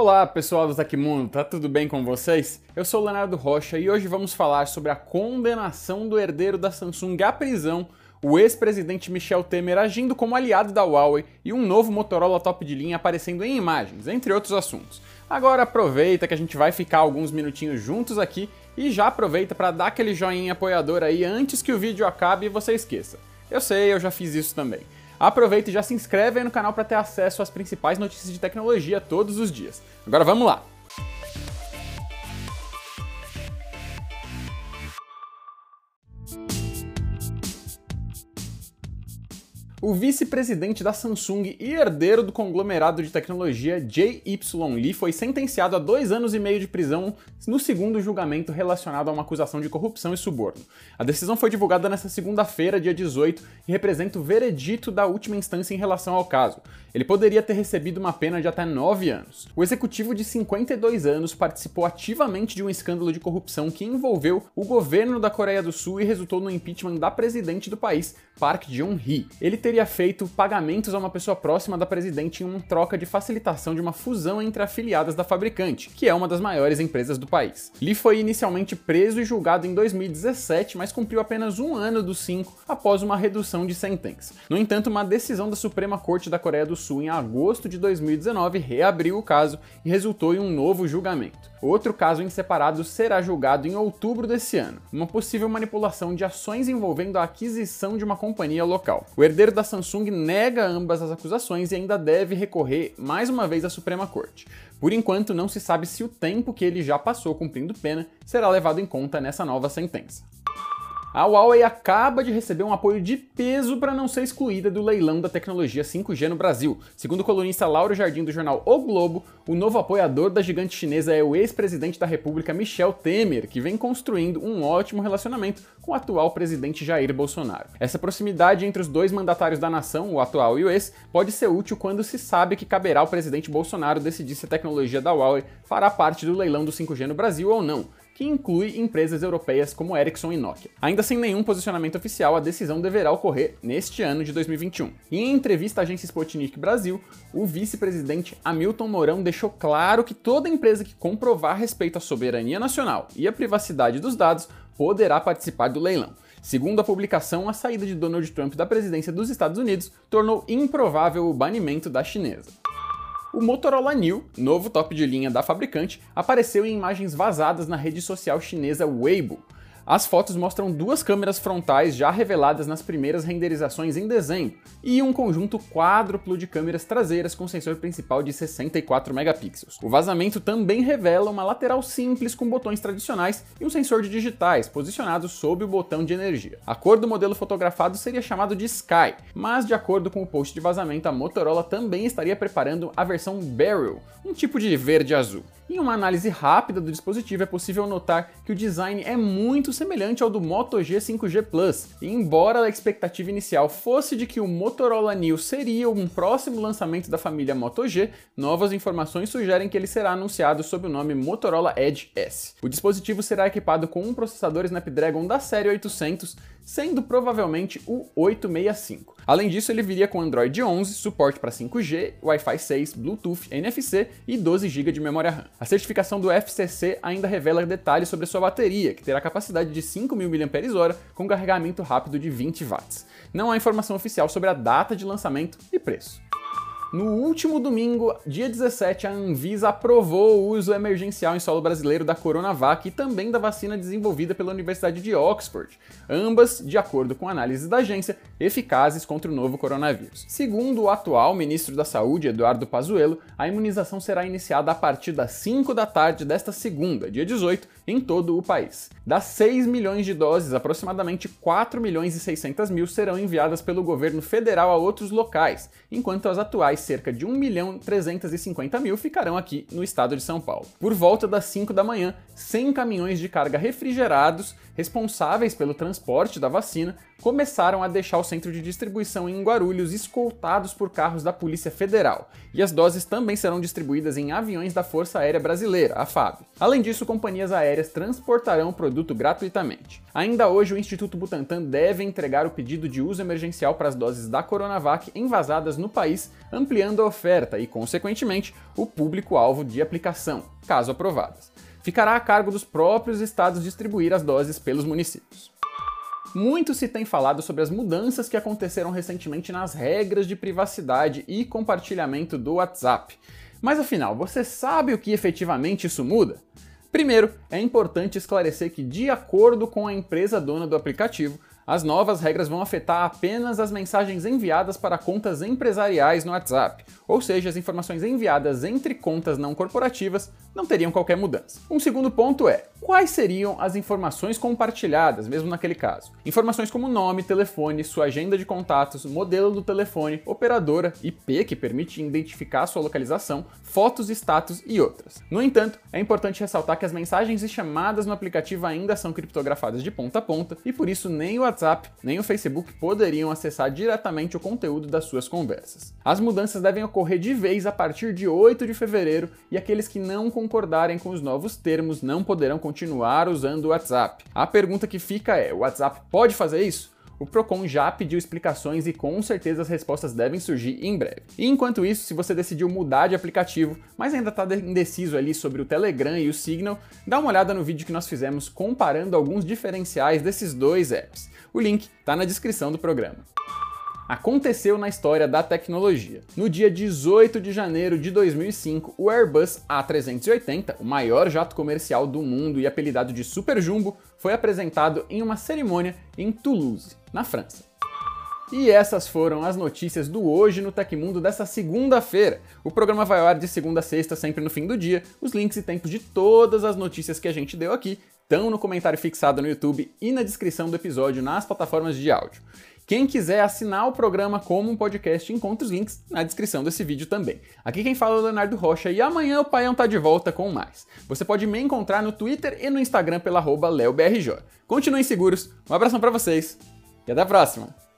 Olá pessoal do Tecmundo, tá tudo bem com vocês? Eu sou o Leonardo Rocha e hoje vamos falar sobre a condenação do herdeiro da Samsung à prisão, o ex-presidente Michel Temer agindo como aliado da Huawei e um novo Motorola top de linha aparecendo em imagens, entre outros assuntos. Agora aproveita que a gente vai ficar alguns minutinhos juntos aqui e já aproveita para dar aquele joinha apoiador aí antes que o vídeo acabe e você esqueça. Eu sei, eu já fiz isso também. Aproveita e já se inscreve aí no canal para ter acesso às principais notícias de tecnologia todos os dias. Agora vamos lá! O vice-presidente da Samsung e herdeiro do conglomerado de tecnologia J.Y. Lee foi sentenciado a dois anos e meio de prisão no segundo julgamento relacionado a uma acusação de corrupção e suborno. A decisão foi divulgada nesta segunda-feira, dia 18, e representa o veredito da última instância em relação ao caso. Ele poderia ter recebido uma pena de até nove anos. O executivo de 52 anos participou ativamente de um escândalo de corrupção que envolveu o governo da Coreia do Sul e resultou no impeachment da presidente do país, Park Geun-hye. Ele teria feito pagamentos a uma pessoa próxima da presidente em uma troca de facilitação de uma fusão entre afiliadas da fabricante, que é uma das maiores empresas do país. Lee foi inicialmente preso e julgado em 2017, mas cumpriu apenas um ano dos cinco após uma redução de sentença. No entanto, uma decisão da Suprema Corte da Coreia do Sul em agosto de 2019 reabriu o caso e resultou em um novo julgamento. Outro caso em separado será julgado em outubro desse ano, uma possível manipulação de ações envolvendo a aquisição de uma companhia local. O herdeiro da Samsung nega ambas as acusações e ainda deve recorrer mais uma vez à Suprema Corte. Por enquanto, não se sabe se o tempo que ele já passou cumprindo pena será levado em conta nessa nova sentença. A Huawei acaba de receber um apoio de peso para não ser excluída do leilão da tecnologia 5G no Brasil. Segundo o colunista Lauro Jardim do jornal O Globo, o novo apoiador da gigante chinesa é o ex-presidente da República Michel Temer, que vem construindo um ótimo relacionamento com o atual presidente Jair Bolsonaro. Essa proximidade entre os dois mandatários da nação, o atual e o ex, pode ser útil quando se sabe que caberá ao presidente Bolsonaro decidir se a tecnologia da Huawei fará parte do leilão do 5G no Brasil ou não que inclui empresas europeias como Ericsson e Nokia. Ainda sem nenhum posicionamento oficial, a decisão deverá ocorrer neste ano de 2021. E em entrevista à agência Sputnik Brasil, o vice-presidente Hamilton Mourão deixou claro que toda empresa que comprovar respeito à soberania nacional e à privacidade dos dados poderá participar do leilão. Segundo a publicação, a saída de Donald Trump da presidência dos Estados Unidos tornou improvável o banimento da chinesa. O Motorola New, novo top de linha da fabricante, apareceu em imagens vazadas na rede social chinesa Weibo, as fotos mostram duas câmeras frontais já reveladas nas primeiras renderizações em desenho e um conjunto quádruplo de câmeras traseiras com sensor principal de 64 megapixels. O vazamento também revela uma lateral simples com botões tradicionais e um sensor de digitais posicionado sob o botão de energia. A cor do modelo fotografado seria chamado de Sky, mas de acordo com o post de vazamento, a Motorola também estaria preparando a versão Beryl, um tipo de verde azul. Em uma análise rápida do dispositivo é possível notar que o design é muito semelhante ao do Moto G 5G Plus, e embora a expectativa inicial fosse de que o Motorola New seria um próximo lançamento da família Moto G, novas informações sugerem que ele será anunciado sob o nome Motorola Edge S. O dispositivo será equipado com um processador Snapdragon da série 800, sendo provavelmente o 865. Além disso, ele viria com Android 11, suporte para 5G, Wi-Fi 6, Bluetooth, NFC e 12 GB de memória RAM. A certificação do FCC ainda revela detalhes sobre sua bateria, que terá capacidade de 5.000 mAh com carregamento rápido de 20 watts. Não há informação oficial sobre a data de lançamento e preço. No último domingo, dia 17, a Anvisa aprovou o uso emergencial em solo brasileiro da Coronavac e também da vacina desenvolvida pela Universidade de Oxford, ambas, de acordo com análise da agência, eficazes contra o novo coronavírus. Segundo o atual ministro da Saúde, Eduardo Pazuello, a imunização será iniciada a partir das 5 da tarde desta segunda, dia 18, em todo o país. Das 6 milhões de doses, aproximadamente 4 milhões e 600 mil serão enviadas pelo governo federal a outros locais, enquanto as atuais cerca de 1 milhão 350 mil ficarão aqui no estado de São Paulo. Por volta das 5 da manhã, 100 caminhões de carga refrigerados responsáveis pelo transporte da vacina, começaram a deixar o centro de distribuição em Guarulhos escoltados por carros da Polícia Federal, e as doses também serão distribuídas em aviões da Força Aérea Brasileira, a FAB. Além disso, companhias aéreas transportarão o produto gratuitamente. Ainda hoje, o Instituto Butantan deve entregar o pedido de uso emergencial para as doses da Coronavac envasadas no país, ampliando a oferta e, consequentemente, o público-alvo de aplicação, caso aprovadas. Ficará a cargo dos próprios estados distribuir as doses pelos municípios. Muito se tem falado sobre as mudanças que aconteceram recentemente nas regras de privacidade e compartilhamento do WhatsApp. Mas afinal, você sabe o que efetivamente isso muda? Primeiro, é importante esclarecer que, de acordo com a empresa dona do aplicativo, as novas regras vão afetar apenas as mensagens enviadas para contas empresariais no WhatsApp, ou seja, as informações enviadas entre contas não corporativas não teriam qualquer mudança. Um segundo ponto é: quais seriam as informações compartilhadas, mesmo naquele caso? Informações como nome, telefone, sua agenda de contatos, modelo do telefone, operadora, IP que permite identificar sua localização, fotos, status e outras. No entanto, é importante ressaltar que as mensagens e chamadas no aplicativo ainda são criptografadas de ponta a ponta e por isso nem o WhatsApp nem o Facebook poderiam acessar diretamente o conteúdo das suas conversas. As mudanças devem ocorrer de vez a partir de 8 de fevereiro e aqueles que não concordarem com os novos termos não poderão continuar usando o WhatsApp. A pergunta que fica é: o WhatsApp pode fazer isso? O Procon já pediu explicações e com certeza as respostas devem surgir em breve. E enquanto isso, se você decidiu mudar de aplicativo, mas ainda está indeciso ali sobre o Telegram e o Signal, dá uma olhada no vídeo que nós fizemos comparando alguns diferenciais desses dois apps. O link está na descrição do programa aconteceu na história da tecnologia. No dia 18 de janeiro de 2005, o Airbus A380, o maior jato comercial do mundo e apelidado de Super Jumbo, foi apresentado em uma cerimônia em Toulouse, na França. E essas foram as notícias do Hoje no Tecmundo dessa segunda-feira. O programa vai ao ar de segunda a sexta, sempre no fim do dia. Os links e tempos de todas as notícias que a gente deu aqui estão no comentário fixado no YouTube e na descrição do episódio nas plataformas de áudio. Quem quiser assinar o programa como um podcast, encontra os links na descrição desse vídeo também. Aqui quem fala é o Leonardo Rocha e amanhã o Paião tá de volta com mais. Você pode me encontrar no Twitter e no Instagram pela LeoBRJ. Continuem seguros, um abração para vocês e até a próxima!